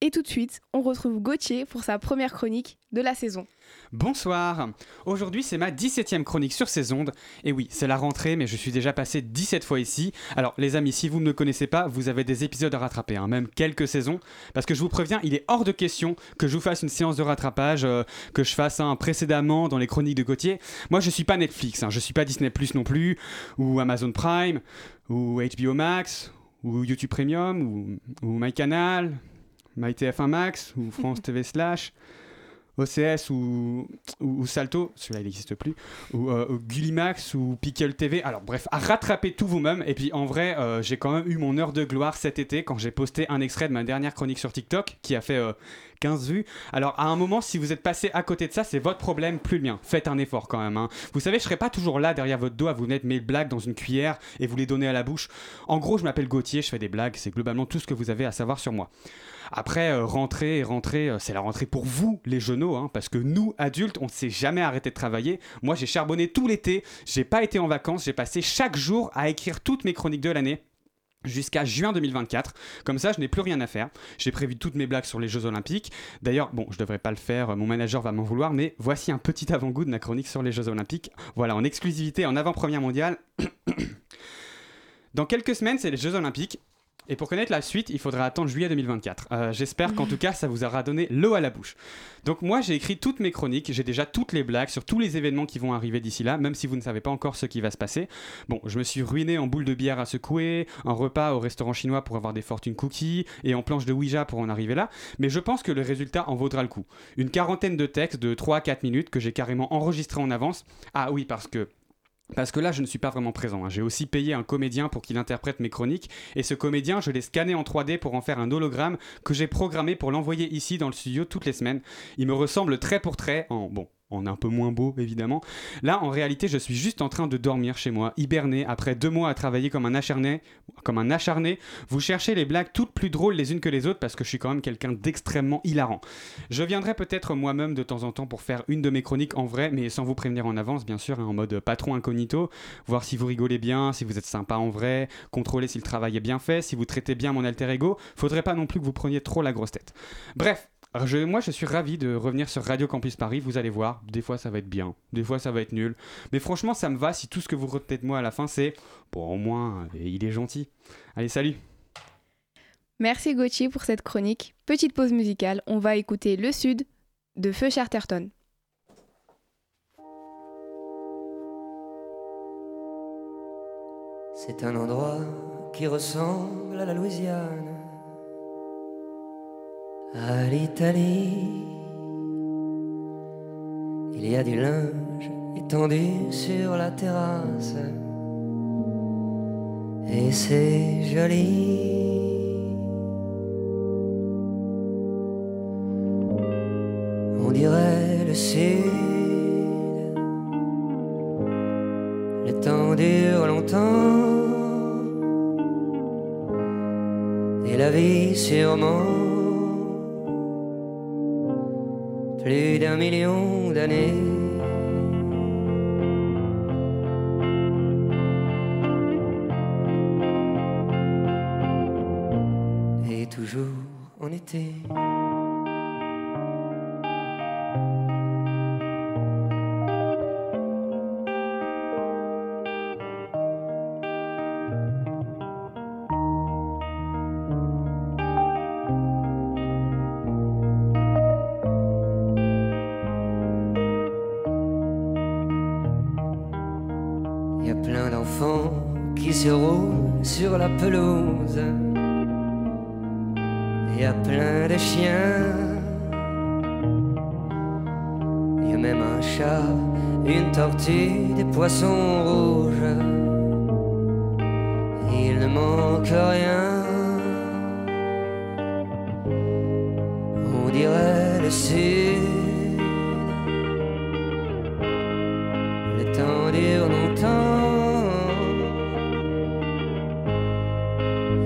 Et tout de suite, on retrouve Gauthier pour sa première chronique de la saison. Bonsoir Aujourd'hui c'est ma 17ème chronique sur ces ondes. Et oui, c'est la rentrée, mais je suis déjà passé 17 fois ici. Alors les amis, si vous ne me connaissez pas, vous avez des épisodes à rattraper, hein, même quelques saisons. Parce que je vous préviens, il est hors de question que je vous fasse une séance de rattrapage, euh, que je fasse un précédemment dans les chroniques de Gauthier. Moi je suis pas Netflix, hein, je suis pas Disney Plus non plus, ou Amazon Prime, ou HBO Max, ou YouTube Premium, ou, ou MyCanal, MyTF1 Max, ou France TV Slash. OCS ou, ou, ou Salto, celui-là il n'existe plus, ou, euh, ou Gullimax ou Pickle TV. Alors bref, à rattraper tout vous-même. Et puis en vrai, euh, j'ai quand même eu mon heure de gloire cet été quand j'ai posté un extrait de ma dernière chronique sur TikTok qui a fait euh, 15 vues. Alors à un moment, si vous êtes passé à côté de ça, c'est votre problème, plus le mien. Faites un effort quand même. Hein. Vous savez, je serai pas toujours là derrière votre dos à vous mettre mes blagues dans une cuillère et vous les donner à la bouche. En gros, je m'appelle Gauthier, je fais des blagues, c'est globalement tout ce que vous avez à savoir sur moi. Après, euh, rentrer et rentrer, euh, c'est la rentrée pour vous, les genoux, hein, parce que nous, adultes, on ne s'est jamais arrêté de travailler. Moi, j'ai charbonné tout l'été, j'ai pas été en vacances, j'ai passé chaque jour à écrire toutes mes chroniques de l'année jusqu'à juin 2024. Comme ça, je n'ai plus rien à faire. J'ai prévu toutes mes blagues sur les Jeux Olympiques. D'ailleurs, bon, je devrais pas le faire, mon manager va m'en vouloir, mais voici un petit avant-goût de ma chronique sur les Jeux Olympiques. Voilà, en exclusivité, en avant-première mondiale. Dans quelques semaines, c'est les Jeux Olympiques. Et pour connaître la suite, il faudra attendre juillet 2024. Euh, J'espère qu'en tout cas, ça vous aura donné l'eau à la bouche. Donc moi, j'ai écrit toutes mes chroniques, j'ai déjà toutes les blagues sur tous les événements qui vont arriver d'ici là, même si vous ne savez pas encore ce qui va se passer. Bon, je me suis ruiné en boule de bière à secouer, en repas au restaurant chinois pour avoir des fortunes cookies, et en planche de Ouija pour en arriver là, mais je pense que le résultat en vaudra le coup. Une quarantaine de textes de 3 à 4 minutes que j'ai carrément enregistrés en avance. Ah oui, parce que parce que là, je ne suis pas vraiment présent. hein. J'ai aussi payé un comédien pour qu'il interprète mes chroniques. Et ce comédien, je l'ai scanné en 3D pour en faire un hologramme que j'ai programmé pour l'envoyer ici dans le studio toutes les semaines. Il me ressemble trait pour trait en, bon, en un peu moins beau évidemment. Là, en réalité, je suis juste en train de dormir chez moi, hiberné, après deux mois à travailler comme un acharné. Comme un acharné. Vous cherchez les blagues toutes plus drôles les unes que les autres parce que je suis quand même quelqu'un d'extrêmement hilarant. Je viendrai peut-être moi-même de temps en temps pour faire une de mes chroniques en vrai, mais sans vous prévenir en avance, bien sûr, hein, en mode patron incognito, voir si vous rigolez bien, si vous êtes sympa en vrai, contrôler si le travail est bien fait, si vous traitez bien mon alter ego. Faudrait pas non plus que vous preniez trop la grosse tête. Bref, moi, je suis ravi de revenir sur Radio Campus Paris. Vous allez voir, des fois ça va être bien, des fois ça va être nul. Mais franchement, ça me va si tout ce que vous retenez de moi à la fin, c'est bon, au moins, euh, il est gentil. Allez, salut. Merci Gauthier pour cette chronique. Petite pause musicale, on va écouter Le Sud de Feu Charterton. C'est un endroit qui ressemble à la Louisiane, à l'Italie. Il y a du linge étendu sur la terrasse, et c'est joli. On dirait le sud. Le temps dure longtemps et la vie sûrement plus d'un million d'années. Et toujours en été. longtemps.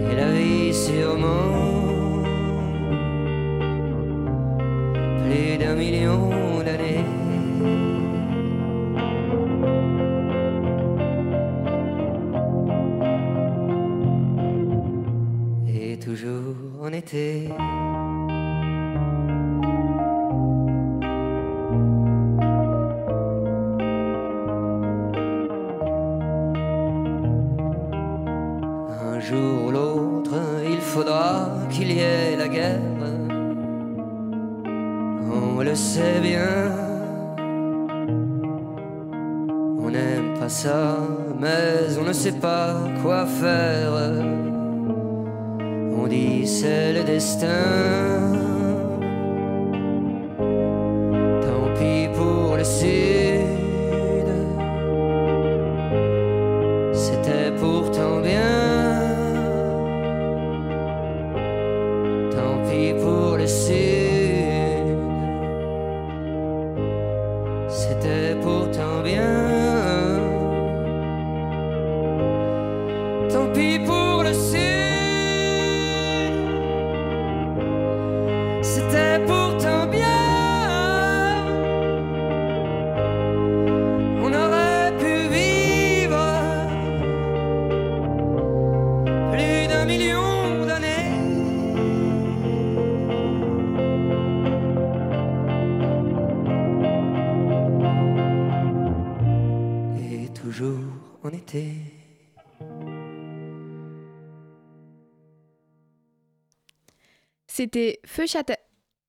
Et la vie sûrement plus d'un million d'années. Et toujours en été. Mais toujours en été. C'était Feu Chatter-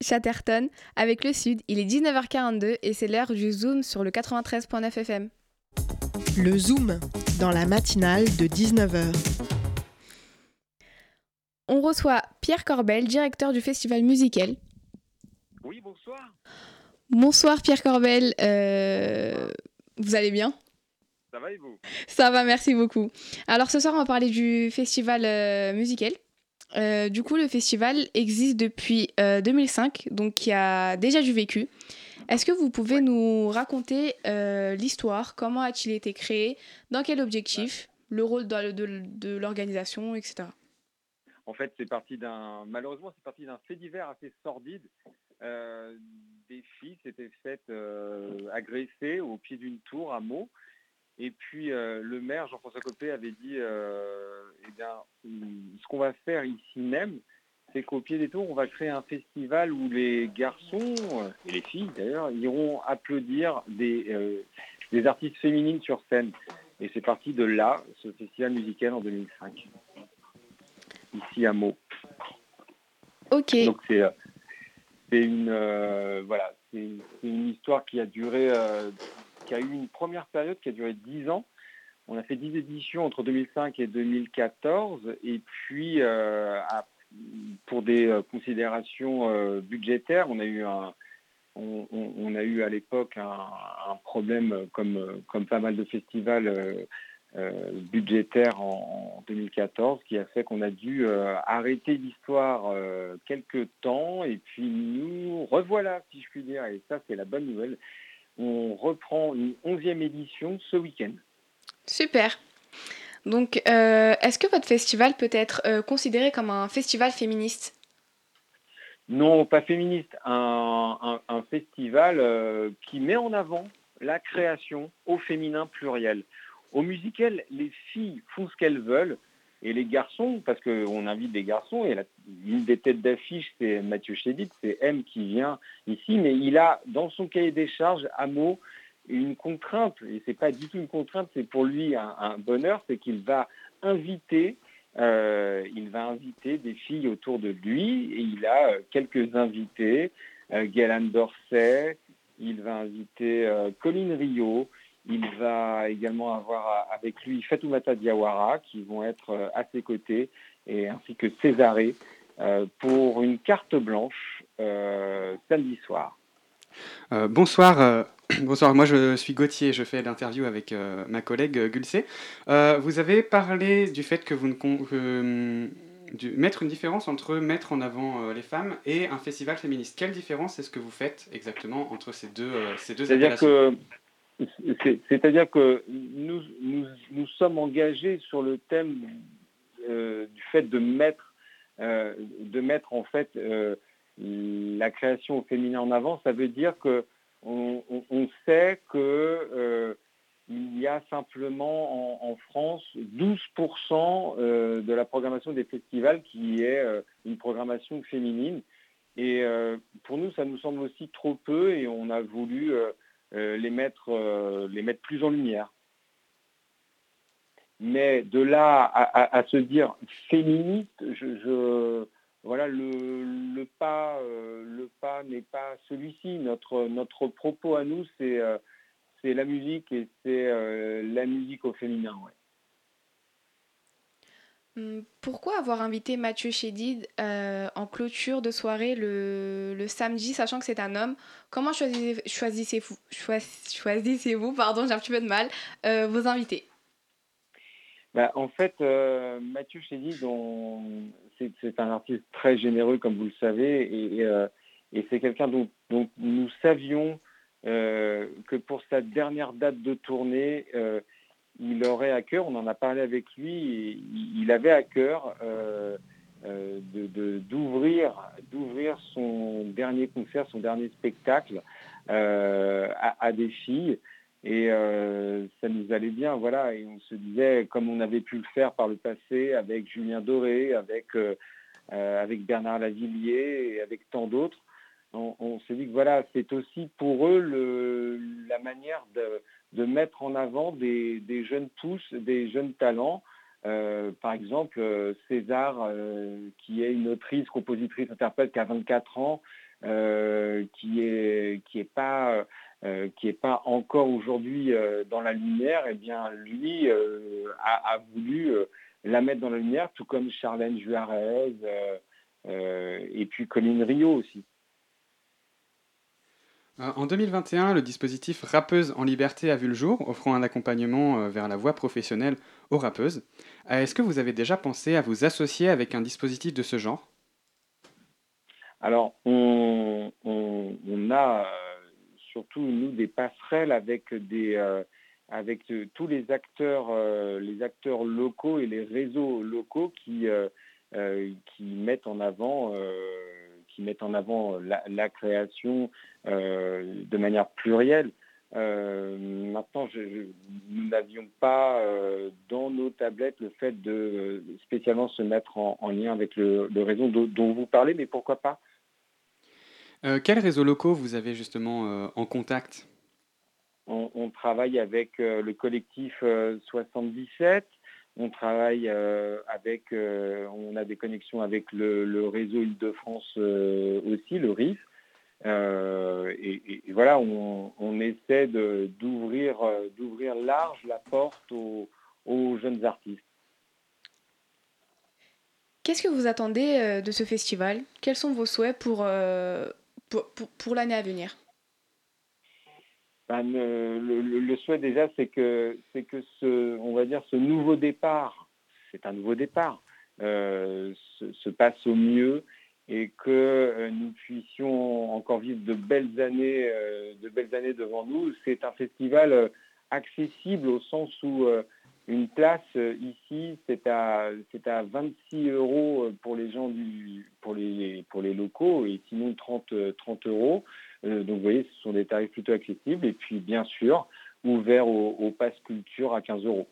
Chatterton avec le Sud. Il est 19h42 et c'est l'heure du Zoom sur le 93.9 FM. Le Zoom, dans la matinale de 19h. On reçoit Pierre Corbel, directeur du festival musical. Oui, bonsoir. Bonsoir Pierre Corbel, euh, vous allez bien? Ça va et vous? Ça va, merci beaucoup. Alors ce soir, on va parler du festival euh, musical. Euh, du coup, le festival existe depuis euh, 2005, donc qui a déjà du vécu. Est-ce que vous pouvez nous raconter euh, l'histoire? Comment a-t-il été créé? Dans quel objectif? Le rôle de, de- de l'organisation, etc. En fait, c'est parti d'un. Malheureusement, c'est parti d'un fait divers assez sordide. Euh, des filles s'étaient faites euh, agresser au pied d'une tour à Meaux. Et puis euh, le maire Jean-François Copé avait dit euh, eh bien, hum, ce qu'on va faire ici même, c'est qu'au pied des tours, on va créer un festival où les garçons, euh, et les filles d'ailleurs, iront applaudir des, euh, des artistes féminines sur scène. Et c'est parti de là, ce festival musical en 2005, ici à Meaux. Ok, Donc c'est une voilà, c'est une histoire qui a duré, qui a eu une première période qui a duré 10 ans. On a fait 10 éditions entre 2005 et 2014, et puis euh, pour des euh, considérations euh, budgétaires, on a eu on, a eu à l'époque un, problème comme, comme pas mal de festivals budgétaires en, en 2014 qui a fait qu'on a dû arrêter l'histoire quelques temps et puis nous revoilà si je puis dire et ça c'est la bonne nouvelle. On reprend une onzième édition ce week-end. super. Donc, euh, est-ce que votre festival peut être euh, considéré comme un festival féministe? Non, pas féministe, un, un- un festival euh, qui met en avant la création au féminin pluriel. Au musical, les filles font ce qu'elles veulent et les garçons, parce qu'on invite des garçons, et la- une des têtes d'affiche, c'est Mathieu Chédid, c'est M qui vient ici, mais il a dans son cahier des charges, à mots, une contrainte, et c'est pas du tout une contrainte, c'est pour lui un, bonheur, c'est qu'il va inviter euh, il va inviter des filles autour de lui et il a euh, quelques invités, euh, Galan Dorsey, il va inviter euh, Colin Rio, il va également avoir euh, avec lui Fatoumata Diawara qui vont être euh, à ses côtés et ainsi que Césaré euh, pour une carte blanche euh, samedi soir. Euh, bonsoir, bonsoir. Moi, je suis Gauthier. Je fais l'interview avec ma collègue Gulcé. Vous avez parlé du fait que vous ne que, hum, du- mettre une différence entre mettre en avant euh, les femmes et un festival féministe. Quelle différence est-ce que vous faites exactement entre ces deux euh, ces deux C'est-à-dire que c'est-à-dire que nous, nous, sommes engagés sur le thème euh, du fait de mettre euh, en fait euh, la création au féminin en avant. Ça veut dire que on, sait que il y a simplement en, France 12% de la programmation des festivals qui est une programmation féminine. Et pour nous, ça nous semble aussi trop peu et on a voulu les, mettre, les mettre plus en lumière. Mais de là à, se dire féministe, voilà, le, pas, euh, pas n'est pas celui-ci. Notre, propos à nous, c'est euh, la musique et c'est euh, la musique au féminin. Pourquoi avoir invité Mathieu Chédid en clôture de soirée le, samedi, sachant que c'est un homme? Comment choisissez-vous, choisissez-vous, pardon, j'ai un petit peu de mal, vos invités? Bah, en fait, euh, Mathieu Chédid, c'est un artiste très généreux, comme vous le savez, et, euh, c'est quelqu'un dont, nous savions euh, que pour sa dernière date de tournée, il aurait à cœur, on en a parlé avec lui, il, avait à cœur d'ouvrir d'ouvrir son dernier concert, son dernier spectacle à, des filles. Et euh, ça nous allait bien, voilà. Et on se disait, comme on avait pu le faire par le passé avec Julien Doré, avec, euh, euh, Bernard Lavillier et avec tant d'autres, on, s'est dit que voilà, c'est aussi pour eux la manière de, mettre en avant des, jeunes pousses, des jeunes talents. par exemple, César, qui est une autrice, compositrice, interprète qui a 24 ans, qui est qui pas euh, n'est encore aujourd'hui euh, dans la lumière, eh bien, lui euh, a, voulu la mettre dans la lumière, tout comme Charlène Juarez et puis Colline Rio aussi. En 2021, le dispositif Rappeuse en liberté a vu le jour, offrant un accompagnement vers la voie professionnelle aux rappeuses. Est-ce que vous avez déjà pensé à vous associer avec un dispositif de ce genre? Alors, on, a surtout nous des passerelles avec euh, euh, tous les acteurs euh, les acteurs locaux et les réseaux locaux qui mettent en avant la, création de manière plurielle. maintenant, nous n'avions pas dans nos tablettes le fait de spécialement se mettre en, lien avec le, réseau dont vous parlez, mais pourquoi pas? Euh, quels réseaux locaux vous avez justement euh, en contact? On, travaille avec euh, le collectif 77. On travaille avec, on a des connexions avec le, réseau Île-de-France aussi, le RIF. Et, voilà, on, essaie d'ouvrir d'ouvrir large la porte aux, aux jeunes artistes. Qu'est-ce que vous attendez de ce festival? Quels sont vos souhaits pour, pour, l'année à venir? Ben, le, souhait déjà, c'est que, c'est que ce, on va dire, ce nouveau départ, c'est un nouveau départ, euh, se, passe au mieux et que euh, nous puissions encore vivre de belles années, euh, de belles années devant nous. C'est un festival accessible au sens où une place euh, ici, c'est à, à 26 euros euh, pour les gens du, pour les, pour les locaux et sinon 30, 30 euh, euros. donc vous voyez, ce sont des tarifs plutôt accessibles et puis bien sûr ouvert au, au pass culture à 15 euros.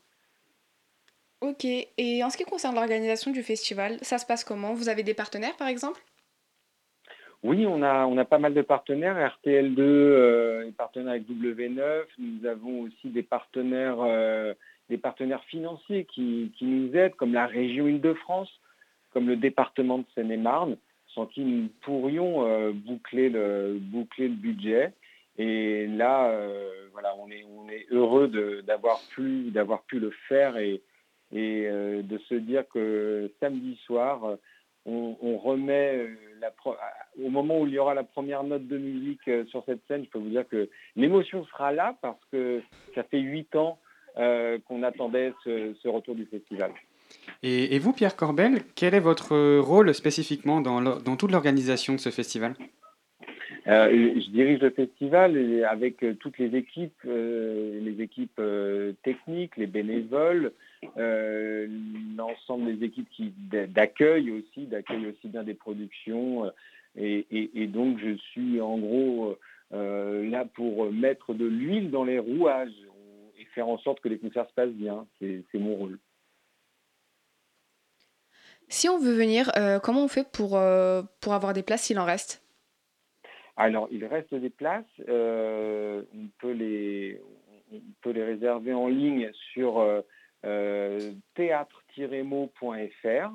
Ok, et en ce qui concerne l'organisation du festival, ça se passe comment? Vous avez des partenaires par exemple? Oui, on a, on a pas mal de partenaires. RTL2 est partenaire avec W9. Nous avons aussi des partenaires des partenaires financiers qui, nous aident, comme la région Île-de-France, comme le département de Seine-et-Marne, sans qui nous pourrions euh, boucler, le, boucler le budget. Et là, euh, voilà, on est, on est heureux d'avoir pu, pu le faire et, et euh, de se dire que samedi soir, on, remet la au moment où il y aura la première note de musique sur cette scène, je peux vous dire que l'émotion sera là parce que ça fait huit ans euh, qu'on attendait ce, retour du festival. Et, vous, Pierre Corbel, quel est votre rôle spécifiquement dans, dans toute l'organisation de ce festival? Euh, je dirige le festival avec euh, toutes les équipes, les équipes techniques, les bénévoles, l'ensemble des équipes qui d'accueil aussi, d'accueil aussi bien des productions. Et, et, donc je suis en gros là pour mettre de l'huile dans les rouages faire en sorte que les concerts se passent bien. C'est mon rôle. Si on veut venir, comment on fait pour, pour avoir des places s'il en reste? Alors, il reste des places. on, peut les, on peut les réserver en ligne sur théâtre-mot.fr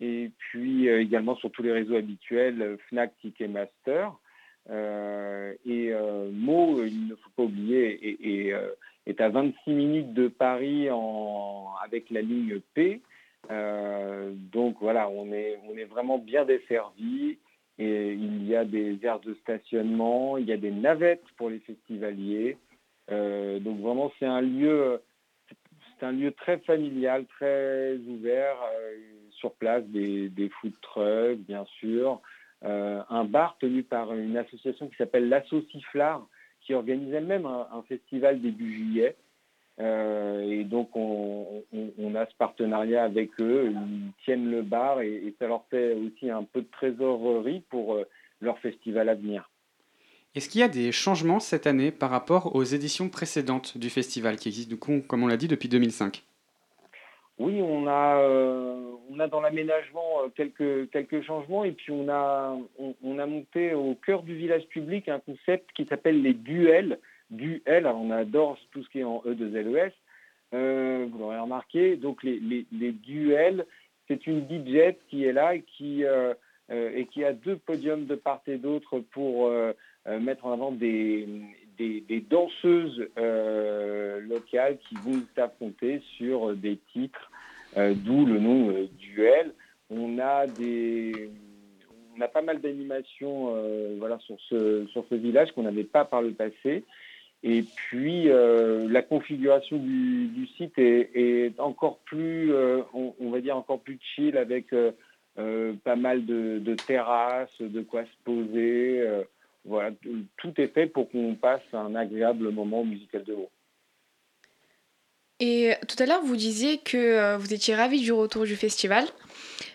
et puis également sur tous les réseaux habituels, Fnac, Ticketmaster. Euh, et euh, Meaux, il ne faut pas oublier, est, euh, est, à 26 minutes de Paris avec la ligne P. donc voilà, on est, on est vraiment bien desservi. Et il y a des aires de stationnement, il y a des navettes pour les festivaliers. donc vraiment, c'est un lieu, c'est un lieu très familial, très ouvert. sur place, des, des food trucks, bien sûr. Euh, un bar tenu par une association qui s'appelle l'Asso Sifflard, qui organise elle-même un, festival début juillet. Euh, et donc on, a ce partenariat avec eux, ils tiennent le bar et, ça leur fait aussi un peu de trésorerie pour euh, leur festival à venir. Est-ce qu'il y a des changements cette année par rapport aux éditions précédentes du festival qui existent, du coup, comme on l'a dit, depuis 2005 oui, on a, euh, on a dans l'aménagement euh, quelques, quelques changements et puis on a, on, a monté au cœur du village public un concept qui s'appelle les duels. Duels, on adore tout ce qui est en E2LES, euh, vous l'aurez remarqué. Donc les, les, duels, c'est une DJ qui est là qui, et qui a deux podiums de part et d'autre pour mettre en avant des, des, danseuses euh, locales qui vont s'affronter sur des titres, euh, d'où le nom euh, duel. On a des, on a pas mal d'animations voilà, sur, ce, sur ce village qu'on n'avait pas par le passé. Et puis la configuration du, site est, encore plus, on, va dire encore plus chill avec pas mal de, de, terrasses, de quoi se poser voilà, tout est fait pour qu'on passe un agréable moment musical de haut. Et tout à l'heure, vous disiez que euh, vous étiez ravi du retour du festival,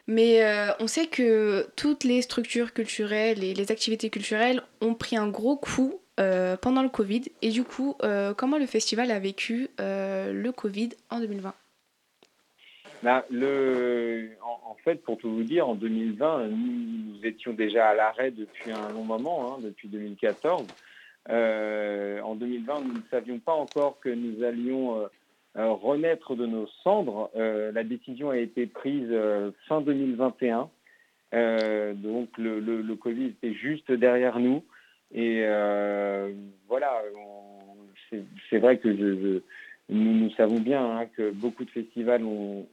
mais euh, on sait que toutes les structures culturelles et les activités culturelles ont pris un gros coup euh, pendant le Covid. Et du coup, comment le festival a vécu le Covid en 2020 bah, en, fait, pour tout vous dire, en 2020, nous, étions déjà à l'arrêt depuis un long moment, hein, depuis 2014. Euh, en 2020, nous ne savions pas encore que nous allions euh, euh, renaître de nos cendres. la décision a été prise fin 2021. donc le, Covid était juste derrière nous. Et voilà, c'est vrai que je nous, savons bien hein, que beaucoup de festivals ont,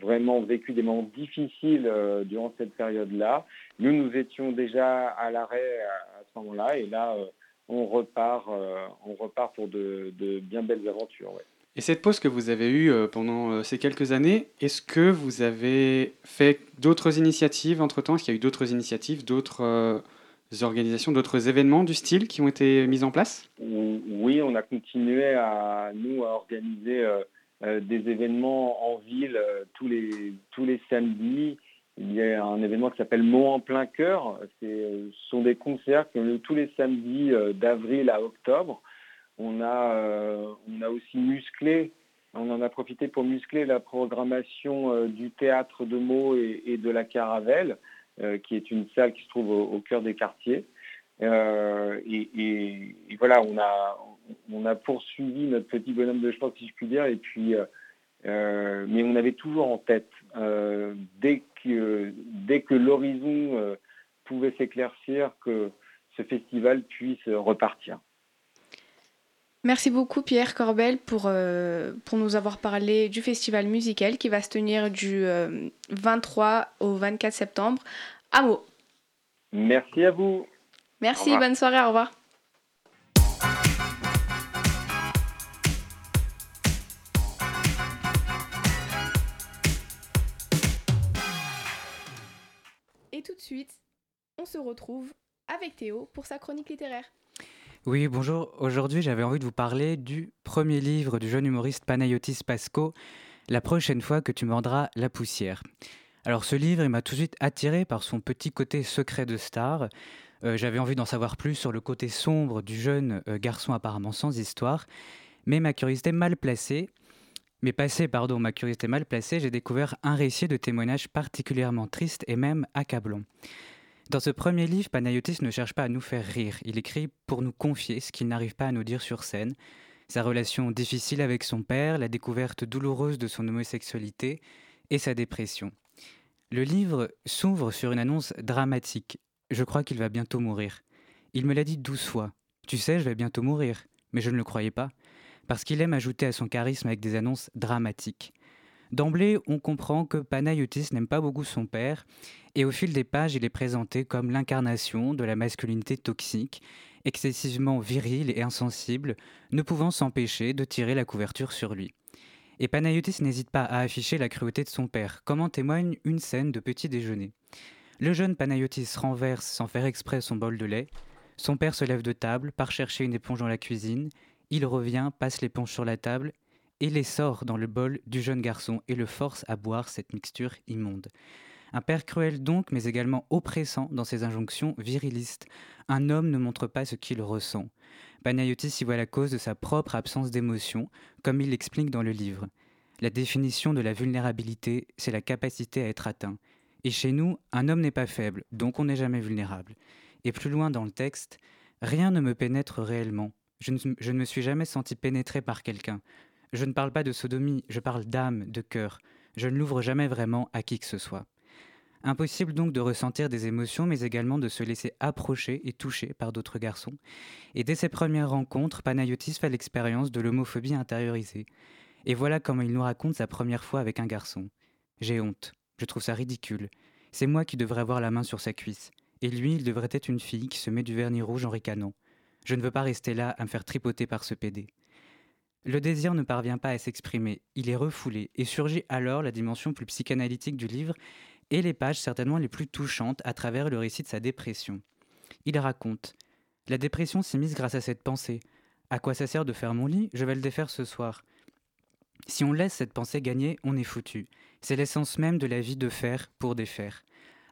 vraiment vécu des moments difficiles euh, durant cette période-là. Nous, nous étions déjà à l'arrêt à, ce moment-là, et là, euh, on repart, euh, on repart pour de, bien belles aventures. Et cette pause que vous avez eue pendant ces quelques années, est-ce que vous avez fait d'autres initiatives entre-temps? Est-ce qu'il y a eu d'autres initiatives, d'autres organisations, d'autres événements du style qui ont été mis en place? Oui, on a continué à nous à organiser euh, euh, des événements en ville euh, tous les samedis. Il y a un événement qui s'appelle Mont en plein cœur. Ce sont des concerts qui ont lieu tous les samedis d'avril à octobre. On a on a aussi musclé on en a profité pour muscler la programmation du théâtre de Meaux et de la Caravelle. Euh, qui est une salle qui se trouve au, cœur des quartiers. Euh, et, voilà, on a, poursuivi notre petit bonhomme de chemin, si je et puis, euh, mais on avait toujours en tête, dès que, dès que l'horizon pouvait s'éclaircir, que ce festival puisse repartir. Merci beaucoup Pierre Corbel pour, pour nous avoir parlé du festival musical qui va se tenir du 23 au 24 septembre à Meaux. Merci à vous. Merci, bonne soirée, au revoir. Et tout de suite, on se retrouve avec Théo pour sa chronique littéraire. Oui, bonjour. Aujourd'hui, j'avais envie de vous parler du premier livre du jeune humoriste Panayotis Pasco, La prochaine fois que tu mordras la poussière. Alors ce livre, il m'a tout de suite attiré par son petit côté secret de star. Euh, j'avais envie d'en savoir plus sur le côté sombre du jeune euh, garçon apparemment sans histoire. Mais ma curiosité mal placée, mais pardon, ma curiosité mal placée, j'ai découvert un récit de témoignage particulièrement triste et même accablant. Dans ce premier livre, Panayotis ne cherche pas à nous faire rire, il écrit pour nous confier ce qu'il n'arrive pas à nous dire sur scène, sa relation difficile avec son père, la découverte douloureuse de son homosexualité et sa dépression. Le livre s'ouvre sur une annonce dramatique. Je crois qu'il va bientôt mourir. Il me l'a dit douze fois. Tu sais, je vais bientôt mourir. Mais je ne le croyais pas. Parce qu'il aime ajouter à son charisme avec des annonces dramatiques. D'emblée, on comprend que Panayotis n'aime pas beaucoup son père, et au fil des pages, il est présenté comme l'incarnation de la masculinité toxique, excessivement viril et insensible, ne pouvant s'empêcher de tirer la couverture sur lui. Et Panayotis n'hésite pas à afficher la cruauté de son père, comme en témoigne une scène de petit déjeuner. Le jeune Panayotis renverse sans faire exprès son bol de lait. Son père se lève de table, part chercher une éponge dans la cuisine. Il revient, passe l'éponge sur la table et les sort dans le bol du jeune garçon et le force à boire cette mixture immonde. Un père cruel donc, mais également oppressant dans ses injonctions virilistes. Un homme ne montre pas ce qu'il ressent. Panayotis y voit la cause de sa propre absence d'émotion, comme il l'explique dans le livre. La définition de la vulnérabilité, c'est la capacité à être atteint. Et chez nous, un homme n'est pas faible, donc on n'est jamais vulnérable. Et plus loin dans le texte, rien ne me pénètre réellement. Je ne, je ne me suis jamais senti pénétré par quelqu'un. Je ne parle pas de sodomie, je parle d'âme, de cœur. Je ne l'ouvre jamais vraiment à qui que ce soit. Impossible donc de ressentir des émotions, mais également de se laisser approcher et toucher par d'autres garçons. Et dès ses premières rencontres, Panayotis fait l'expérience de l'homophobie intériorisée. Et voilà comment il nous raconte sa première fois avec un garçon. J'ai honte. Je trouve ça ridicule. C'est moi qui devrais avoir la main sur sa cuisse. Et lui, il devrait être une fille qui se met du vernis rouge en ricanant. Je ne veux pas rester là à me faire tripoter par ce pédé. Le désir ne parvient pas à s'exprimer, il est refoulé, et surgit alors la dimension plus psychanalytique du livre et les pages certainement les plus touchantes à travers le récit de sa dépression. Il raconte La dépression s'est mise grâce à cette pensée. À quoi ça sert de faire mon lit? Je vais le défaire ce soir. Si on laisse cette pensée gagner, on est foutu. C'est l'essence même de la vie de faire pour défaire.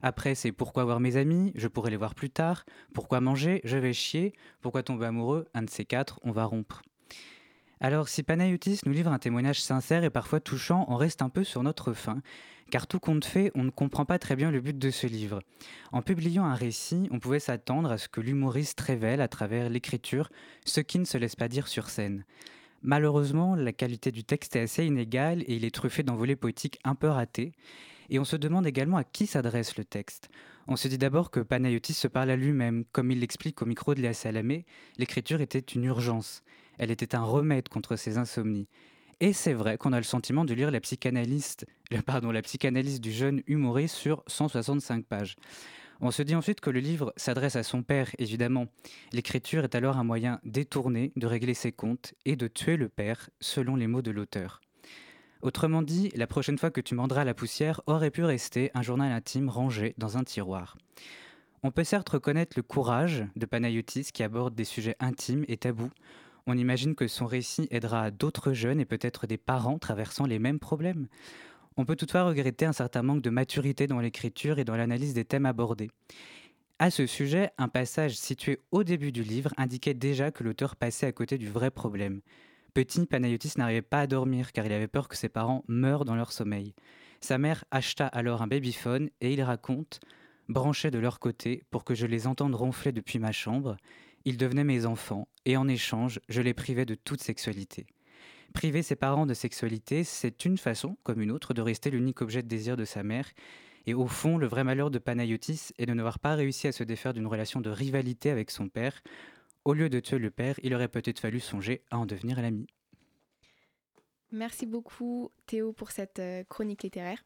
Après, c'est pourquoi voir mes amis, je pourrai les voir plus tard, pourquoi manger, je vais chier, pourquoi tomber amoureux, un de ces quatre, on va rompre. Alors, si Panayotis nous livre un témoignage sincère et parfois touchant, on reste un peu sur notre faim, car tout compte fait, on ne comprend pas très bien le but de ce livre. En publiant un récit, on pouvait s'attendre à ce que l'humoriste révèle à travers l'écriture ce qui ne se laisse pas dire sur scène. Malheureusement, la qualité du texte est assez inégale et il est truffé d'envolées poétiques un peu ratées. Et on se demande également à qui s'adresse le texte. On se dit d'abord que Panayotis se parle à lui-même. Comme il l'explique au micro de Léa Salamé, l'écriture était une urgence. Elle était un remède contre ses insomnies. Et c'est vrai qu'on a le sentiment de lire la psychanalyse du jeune humoriste sur 165 pages. On se dit ensuite que le livre s'adresse à son père, évidemment. L'écriture est alors un moyen détourné de régler ses comptes et de tuer le père, selon les mots de l'auteur. Autrement dit, la prochaine fois que tu mandras la poussière aurait pu rester un journal intime rangé dans un tiroir. On peut certes reconnaître le courage de Panayotis qui aborde des sujets intimes et tabous, on imagine que son récit aidera d'autres jeunes et peut-être des parents traversant les mêmes problèmes. On peut toutefois regretter un certain manque de maturité dans l'écriture et dans l'analyse des thèmes abordés. À ce sujet, un passage situé au début du livre indiquait déjà que l'auteur passait à côté du vrai problème. Petit, Panayotis n'arrivait pas à dormir car il avait peur que ses parents meurent dans leur sommeil. Sa mère acheta alors un babyphone et il raconte branché de leur côté pour que je les entende ronfler depuis ma chambre. Ils devenaient mes enfants, et en échange, je les privais de toute sexualité. Priver ses parents de sexualité, c'est une façon, comme une autre, de rester l'unique objet de désir de sa mère. Et au fond, le vrai malheur de Panayotis est de n'avoir pas réussi à se défaire d'une relation de rivalité avec son père. Au lieu de tuer le père, il aurait peut-être fallu songer à en devenir l'ami. Merci beaucoup Théo pour cette euh, chronique littéraire.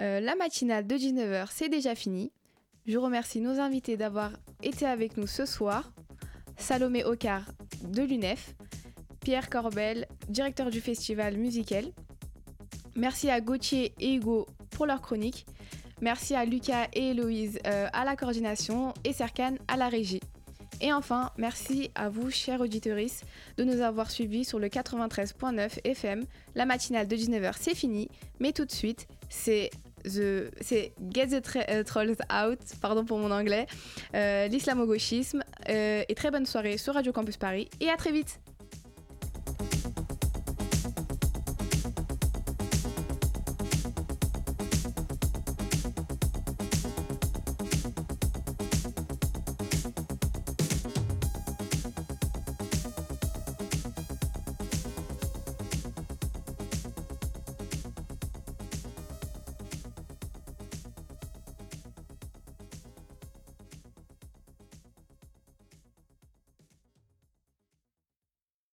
Euh, la matinale de 19h, c'est déjà fini. Je remercie nos invités d'avoir été avec nous ce soir. Salomé Ocar de l'UNEF, Pierre Corbel, directeur du festival musical. Merci à Gauthier et Hugo pour leur chronique. Merci à Lucas et Héloïse euh, à la coordination et Serkan à la régie. Et enfin, merci à vous, chers auditeurs, de nous avoir suivis sur le 93.9 FM. La matinale de 19h, c'est fini, mais tout de suite, c'est c'est Get the euh, Trolls Out, pardon pour mon anglais, euh, l'islamo-gauchisme. Euh, et très bonne soirée sur Radio Campus Paris et à très vite